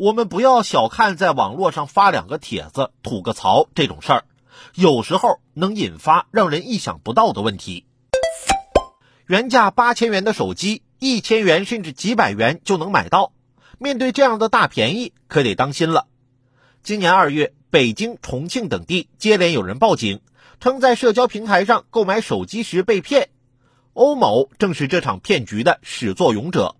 我们不要小看在网络上发两个帖子吐个槽这种事儿，有时候能引发让人意想不到的问题。原价八千元的手机，一千元甚至几百元就能买到，面对这样的大便宜，可得当心了。今年二月，北京、重庆等地接连有人报警，称在社交平台上购买手机时被骗。欧某正是这场骗局的始作俑者。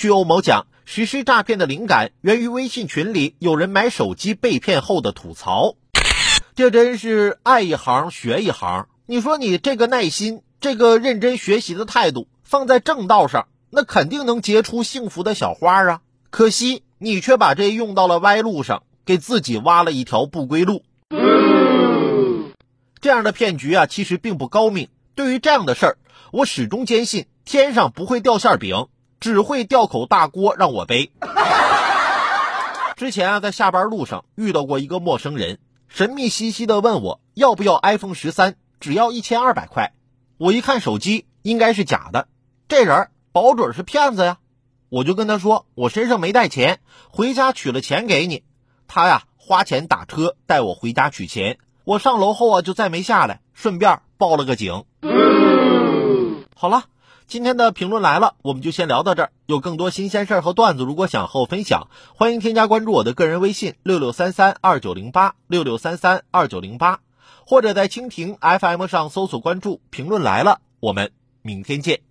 据欧某讲。实施诈骗的灵感源于微信群里有人买手机被骗后的吐槽，这真是爱一行学一行。你说你这个耐心、这个认真学习的态度放在正道上，那肯定能结出幸福的小花啊！可惜你却把这用到了歪路上，给自己挖了一条不归路。这样的骗局啊，其实并不高明。对于这样的事儿，我始终坚信天上不会掉馅饼。只会掉口大锅让我背。之前啊，在下班路上遇到过一个陌生人，神秘兮兮的问我要不要 iPhone 十三，只要一千二百块。我一看手机，应该是假的，这人保准是骗子呀。我就跟他说，我身上没带钱，回家取了钱给你。他呀，花钱打车带我回家取钱。我上楼后啊，就再没下来，顺便报了个警。好了。今天的评论来了，我们就先聊到这儿。有更多新鲜事儿和段子，如果想和我分享，欢迎添加关注我的个人微信六六三三二九零八六六三三二九零八，或者在蜻蜓 FM 上搜索关注“评论来了”。我们明天见。